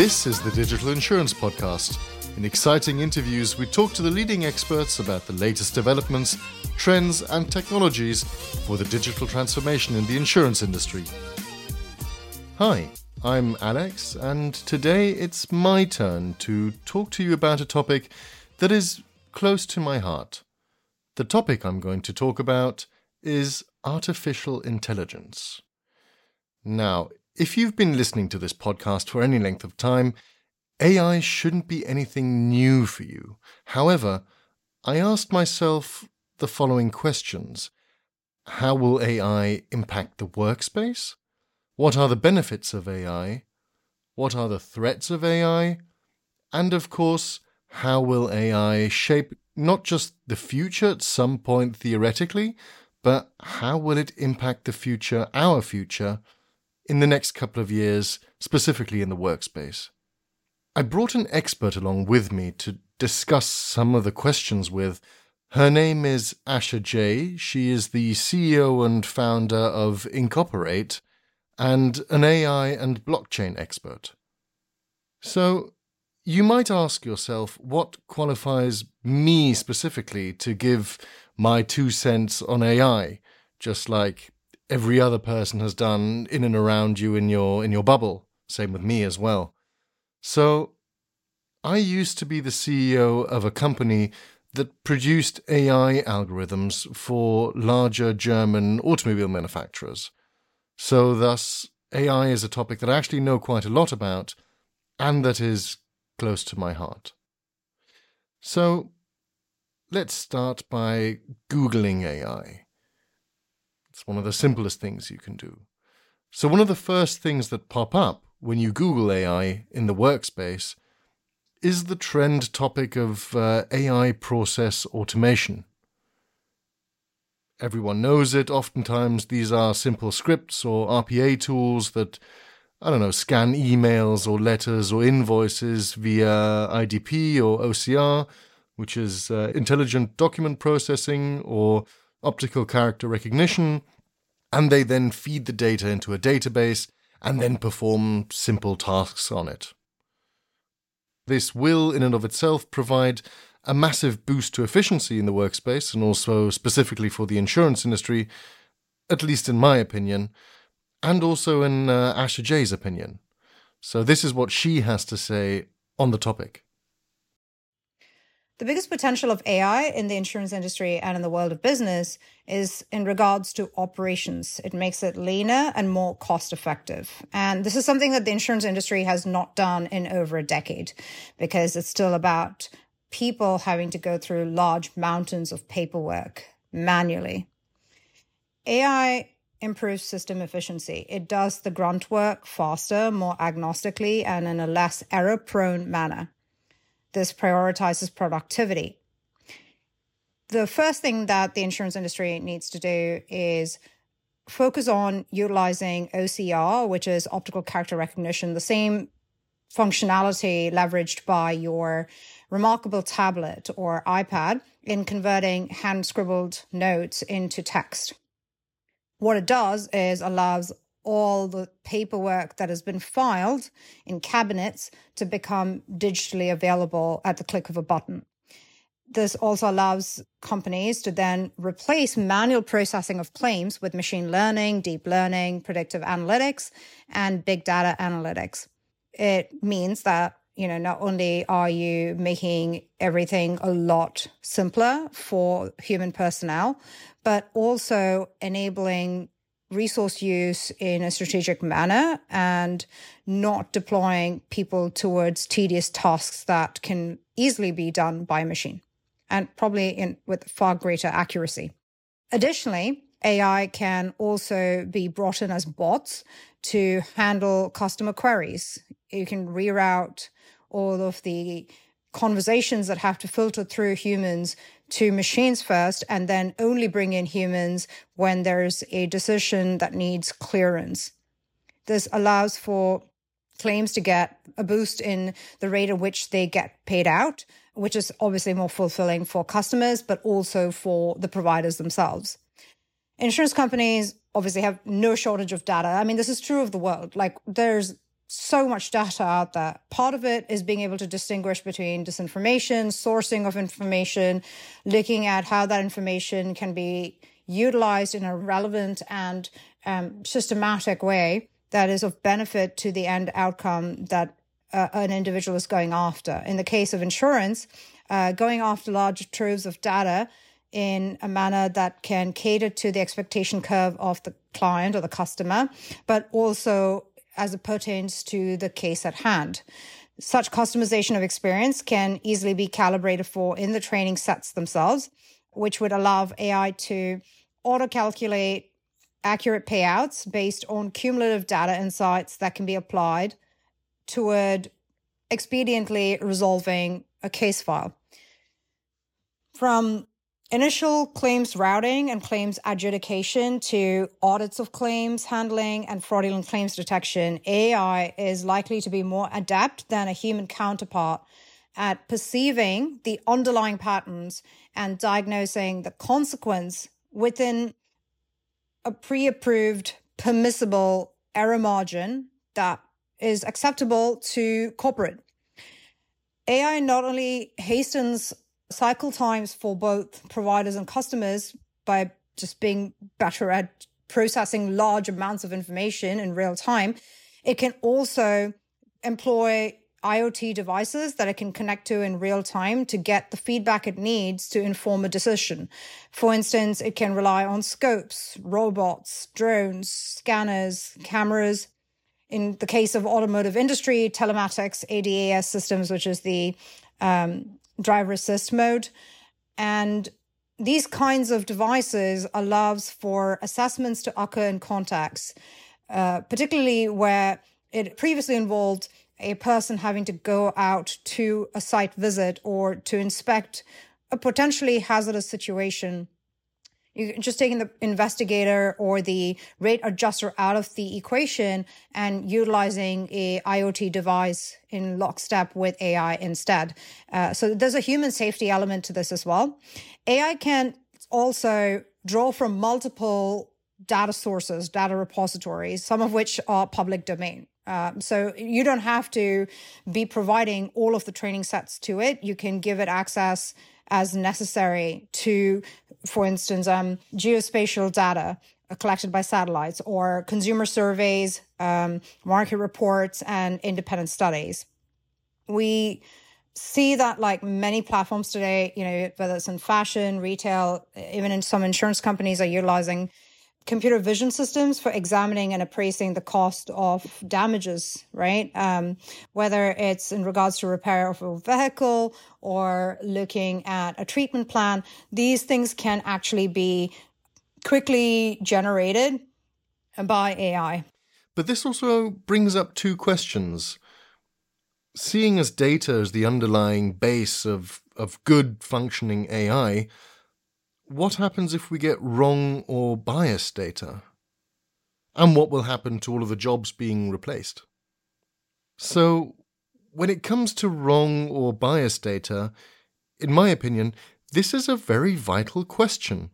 This is the Digital Insurance Podcast. In exciting interviews, we talk to the leading experts about the latest developments, trends, and technologies for the digital transformation in the insurance industry. Hi, I'm Alex, and today it's my turn to talk to you about a topic that is close to my heart. The topic I'm going to talk about is artificial intelligence. Now, if you've been listening to this podcast for any length of time, AI shouldn't be anything new for you. However, I asked myself the following questions How will AI impact the workspace? What are the benefits of AI? What are the threats of AI? And of course, how will AI shape not just the future at some point theoretically, but how will it impact the future, our future, in the next couple of years, specifically in the workspace. I brought an expert along with me to discuss some of the questions with. Her name is Asha Jay. She is the CEO and founder of Incorporate and an AI and blockchain expert. So, you might ask yourself what qualifies me specifically to give my two cents on AI, just like every other person has done in and around you in your in your bubble. Same with me as well. So I used to be the CEO of a company that produced AI algorithms for larger German automobile manufacturers. So thus AI is a topic that I actually know quite a lot about and that is close to my heart. So let's start by Googling AI. It's one of the simplest things you can do. So, one of the first things that pop up when you Google AI in the workspace is the trend topic of uh, AI process automation. Everyone knows it. Oftentimes, these are simple scripts or RPA tools that, I don't know, scan emails or letters or invoices via IDP or OCR, which is uh, intelligent document processing or optical character recognition, and they then feed the data into a database and then perform simple tasks on it. This will, in and of itself, provide a massive boost to efficiency in the workspace and also specifically for the insurance industry, at least in my opinion, and also in uh, Asha Jay's opinion. So, this is what she has to say on the topic. The biggest potential of AI in the insurance industry and in the world of business is in regards to operations. It makes it leaner and more cost effective. And this is something that the insurance industry has not done in over a decade because it's still about people having to go through large mountains of paperwork manually. AI improves system efficiency. It does the grunt work faster, more agnostically, and in a less error prone manner. This prioritizes productivity. The first thing that the insurance industry needs to do is focus on utilizing OCR, which is optical character recognition, the same functionality leveraged by your reMarkable tablet or iPad in converting hand scribbled notes into text. What it does is allows all the paperwork that has been filed in cabinets to become digitally available at the click of a button. This also allows companies to then replace manual processing of claims with machine learning, deep learning, predictive analytics, and big data analytics. It means that you know not only are you making everything a lot simpler for human personnel but also enabling resource use in a strategic manner and not deploying people towards tedious tasks that can easily be done by a machine and probably in with far greater accuracy. Additionally, AI can also be brought in as bots to handle customer queries. You can reroute all of the conversations that have to filter through humans to machines first and then only bring in humans when there's a decision that needs clearance. This allows for claims to get a boost in the rate at which they get paid out, which is obviously more fulfilling for customers, but also for the providers themselves. Insurance companies obviously have no shortage of data. I mean, this is true of the world. Like, there's so much data out there. Part of it is being able to distinguish between disinformation, sourcing of information, looking at how that information can be utilized in a relevant and um, systematic way that is of benefit to the end outcome that uh, an individual is going after. In the case of insurance, uh, going after large troves of data in a manner that can cater to the expectation curve of the client or the customer, but also as it pertains to the case at hand. Such customization of experience can easily be calibrated for in the training sets themselves, which would allow AI to auto calculate accurate payouts based on cumulative data insights that can be applied toward expediently resolving a case file. From initial claims routing and claims adjudication to audits of claims handling and fraudulent claims detection, AI is likely to be more adept than a human counterpart at perceiving the underlying patterns and diagnosing the consequence within a pre approved permissible error margin that is acceptable to corporate. AI not only hastens cycle times for both providers and customers by just being better at processing large amounts of information in real time, it can also employ IoT devices that it can connect to in real time to get the feedback it needs to inform a decision. For instance, it can rely on scopes, robots, drones, scanners, cameras. In the case of automotive industry, telematics, ADAS systems, which is the um, driver assist mode. And these kinds of devices allows for assessments to occur in contacts, uh, particularly where it previously involved a person having to go out to a site visit or to inspect a potentially hazardous situation you're just taking the investigator or the rate adjuster out of the equation and utilizing a IoT device in lockstep with AI instead. Uh, so there's a human safety element to this as well. AI can also draw from multiple data sources, data repositories, some of which are public domain. Um, so you don't have to be providing all of the training sets to it. You can give it access as necessary to, for instance, um, geospatial data collected by satellites or consumer surveys, um, market reports, and independent studies. We see that like many platforms today, you know, whether it's in fashion, retail, even in some insurance companies are utilizing computer vision systems for examining and appraising the cost of damages, right? Um, whether it's in regards to repair of a vehicle or looking at a treatment plan, these things can actually be quickly generated by AI. But this also brings up two questions. Seeing as data as the underlying base of, of good functioning AI, what happens if we get wrong or biased data? And what will happen to all of the jobs being replaced? So, when it comes to wrong or biased data, in my opinion, this is a very vital question,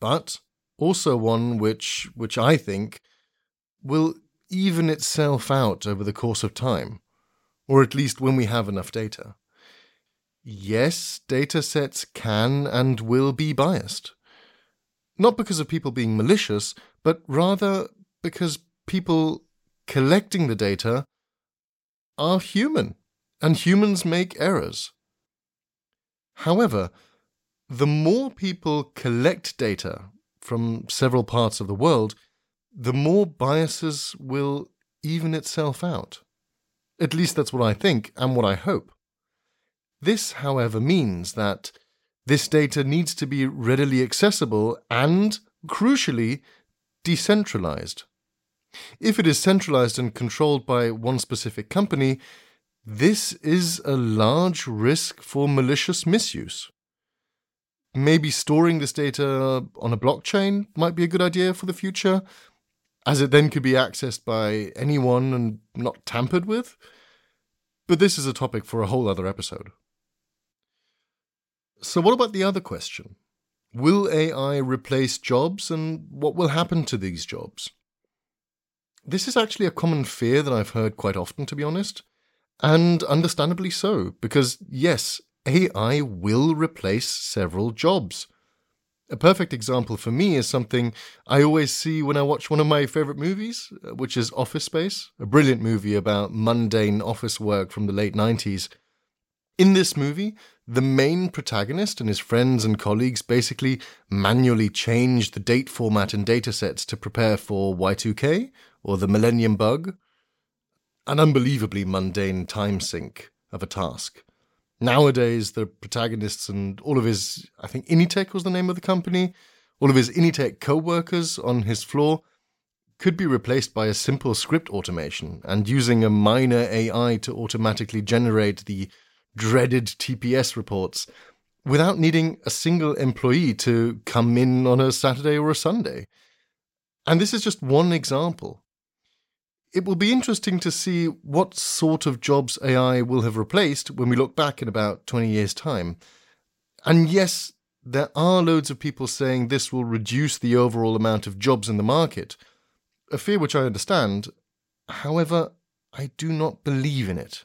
but also one which, which I think will even itself out over the course of time, or at least when we have enough data. Yes, data sets can and will be biased. Not because of people being malicious, but rather because people collecting the data are human, and humans make errors. However, the more people collect data from several parts of the world, the more biases will even itself out. At least that's what I think and what I hope. This, however, means that this data needs to be readily accessible and, crucially, decentralized. If it is centralized and controlled by one specific company, this is a large risk for malicious misuse. Maybe storing this data on a blockchain might be a good idea for the future, as it then could be accessed by anyone and not tampered with. But this is a topic for a whole other episode. So, what about the other question? Will AI replace jobs and what will happen to these jobs? This is actually a common fear that I've heard quite often, to be honest. And understandably so, because yes, AI will replace several jobs. A perfect example for me is something I always see when I watch one of my favorite movies, which is Office Space, a brilliant movie about mundane office work from the late 90s. In this movie, the main protagonist and his friends and colleagues basically manually change the date format and datasets to prepare for Y2K or the Millennium Bug. An unbelievably mundane time sink of a task. Nowadays, the protagonists and all of his, I think Initech was the name of the company, all of his Initech co workers on his floor could be replaced by a simple script automation and using a minor AI to automatically generate the dreaded TPS reports without needing a single employee to come in on a Saturday or a Sunday. And this is just one example it will be interesting to see what sort of jobs AI will have replaced when we look back in about 20 years' time. And yes, there are loads of people saying this will reduce the overall amount of jobs in the market, a fear which I understand. However, I do not believe in it.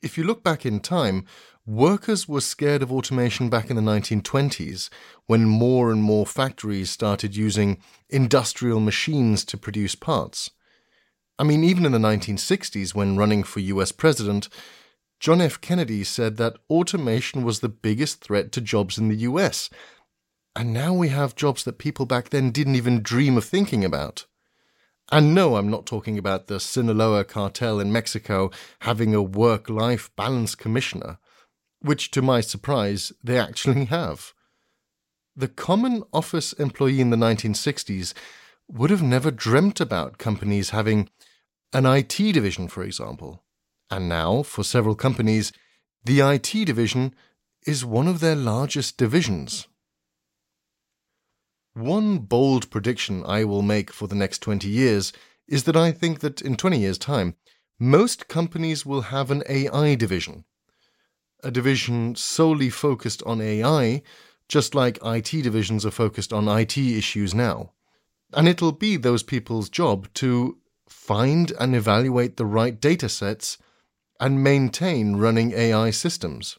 If you look back in time, workers were scared of automation back in the 1920s when more and more factories started using industrial machines to produce parts. I mean, even in the 1960s, when running for US president, John F. Kennedy said that automation was the biggest threat to jobs in the US. And now we have jobs that people back then didn't even dream of thinking about. And no, I'm not talking about the Sinaloa cartel in Mexico having a work life balance commissioner, which to my surprise, they actually have. The common office employee in the 1960s would have never dreamt about companies having an IT division, for example. And now, for several companies, the IT division is one of their largest divisions. One bold prediction I will make for the next 20 years is that I think that in 20 years' time, most companies will have an AI division. A division solely focused on AI, just like IT divisions are focused on IT issues now. And it'll be those people's job to find and evaluate the right data sets, and maintain running AI systems.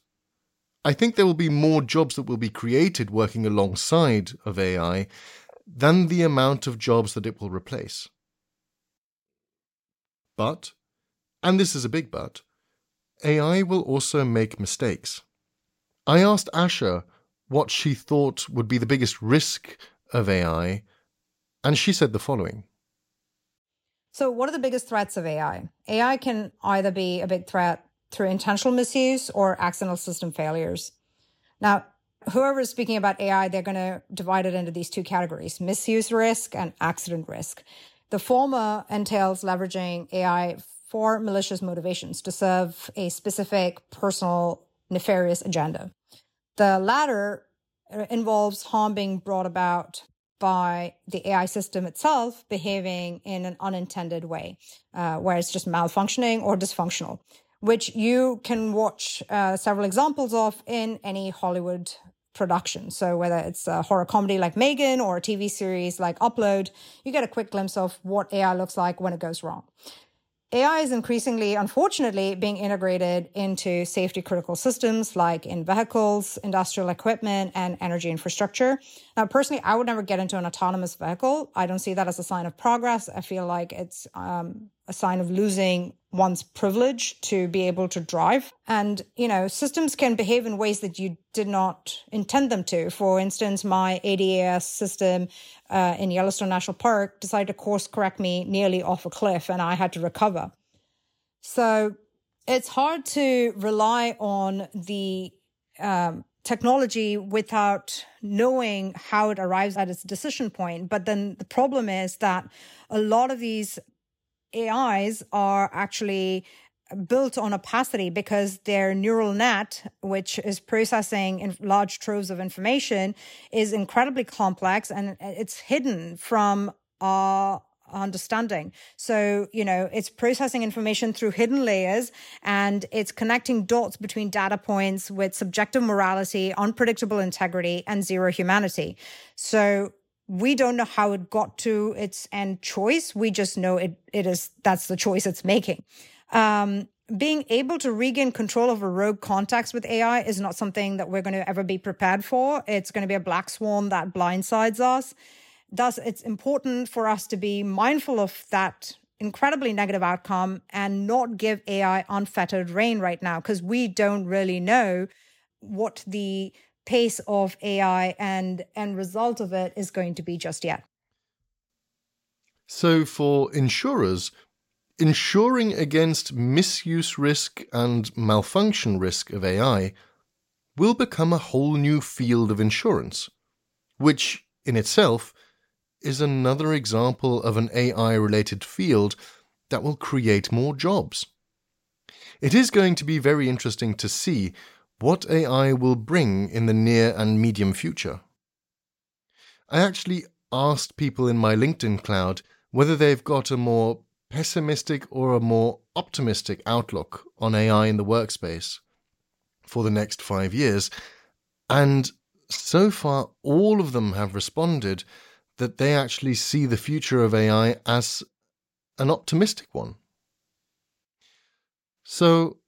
I think there will be more jobs that will be created working alongside of AI than the amount of jobs that it will replace. But, and this is a big but, AI will also make mistakes. I asked Asha what she thought would be the biggest risk of AI, and she said the following so, what are the biggest threats of AI? AI can either be a big threat through intentional misuse or accidental system failures. Now, whoever is speaking about AI, they're going to divide it into these two categories misuse risk and accident risk. The former entails leveraging AI for malicious motivations to serve a specific personal nefarious agenda. The latter involves harm being brought about by the AI system itself behaving in an unintended way, uh, where it's just malfunctioning or dysfunctional, which you can watch uh, several examples of in any Hollywood production. So whether it's a horror comedy like M3GAN or a TV series like Upload, you get a quick glimpse of what AI looks like when it goes wrong. AI is increasingly, unfortunately, being integrated into safety critical systems like in vehicles, industrial equipment, and energy infrastructure. Now, personally, I would never get into an autonomous vehicle. I don't see that as a sign of progress. I feel like it's um, a sign of losing one's privilege to be able to drive. And, you know, systems can behave in ways that you did not intend them to. For instance, my ADAS system uh, in Yellowstone National Park decided to course correct me nearly off a cliff and I had to recover. So it's hard to rely on the um, technology without knowing how it arrives at its decision point. But then the problem is that a lot of these AIs are actually built on opacity because their neural net, which is processing in large troves of information, is incredibly complex and it's hidden from our understanding. So, you know, it's processing information through hidden layers and it's connecting dots between data points with subjective morality, unpredictable integrity, and zero humanity. So, we don't know how it got to its end choice. We just know it, it is, that's the choice it's making. Um, being able to regain control over rogue contacts with AI is not something that we're going to ever be prepared for. It's going to be a black swan that blindsides us. Thus, it's important for us to be mindful of that incredibly negative outcome and not give AI unfettered rein right now because we don't really know what the pace of AI and end result of it is going to be just yet. So, for insurers, ensuring against misuse risk and malfunction risk of AI will become a whole new field of insurance, which in itself is another example of an AI related field that will create more jobs. It is going to be very interesting to see what AI will bring in the near and medium future. I actually asked people in my LinkedIn cloud whether they've got a more pessimistic or a more optimistic outlook on AI in the workspace for the next five years. And so far, all of them have responded that they actually see the future of AI as an optimistic one. So,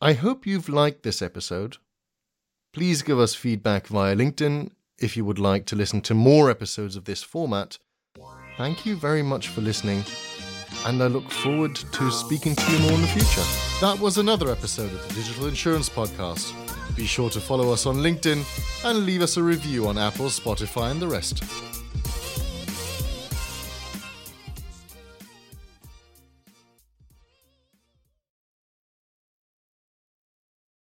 I hope you've liked this episode. Please give us feedback via LinkedIn if you would like to listen to more episodes of this format. Thank you very much for listening, and I look forward to speaking to you more in the future. That was another episode of the Digital Insurance Podcast. Be sure to follow us on LinkedIn and leave us a review on Apple, Spotify, and the rest.